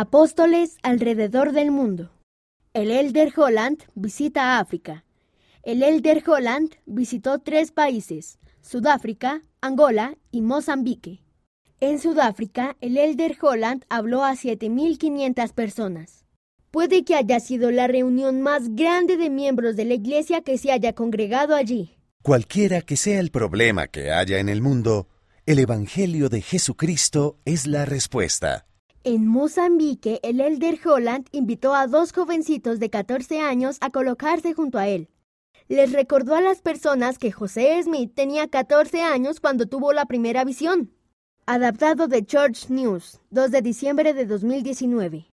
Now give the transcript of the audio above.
Apóstoles alrededor del mundo. El Elder Holland visita África. El Elder Holland visitó tres países, Sudáfrica, Angola y Mozambique. En Sudáfrica, el Elder Holland habló a 7.500 personas. Puede que haya sido la reunión más grande de miembros de la iglesia que se haya congregado allí. Cualquiera que sea el problema que haya en el mundo, el Evangelio de Jesucristo es la respuesta. En Mozambique, el Elder Holland invitó a dos jovencitos de 14 años a colocarse junto a él. Les recordó a las personas que José Smith tenía 14 años cuando tuvo la primera visión. Adaptado de Church News, 2 de diciembre de 2019.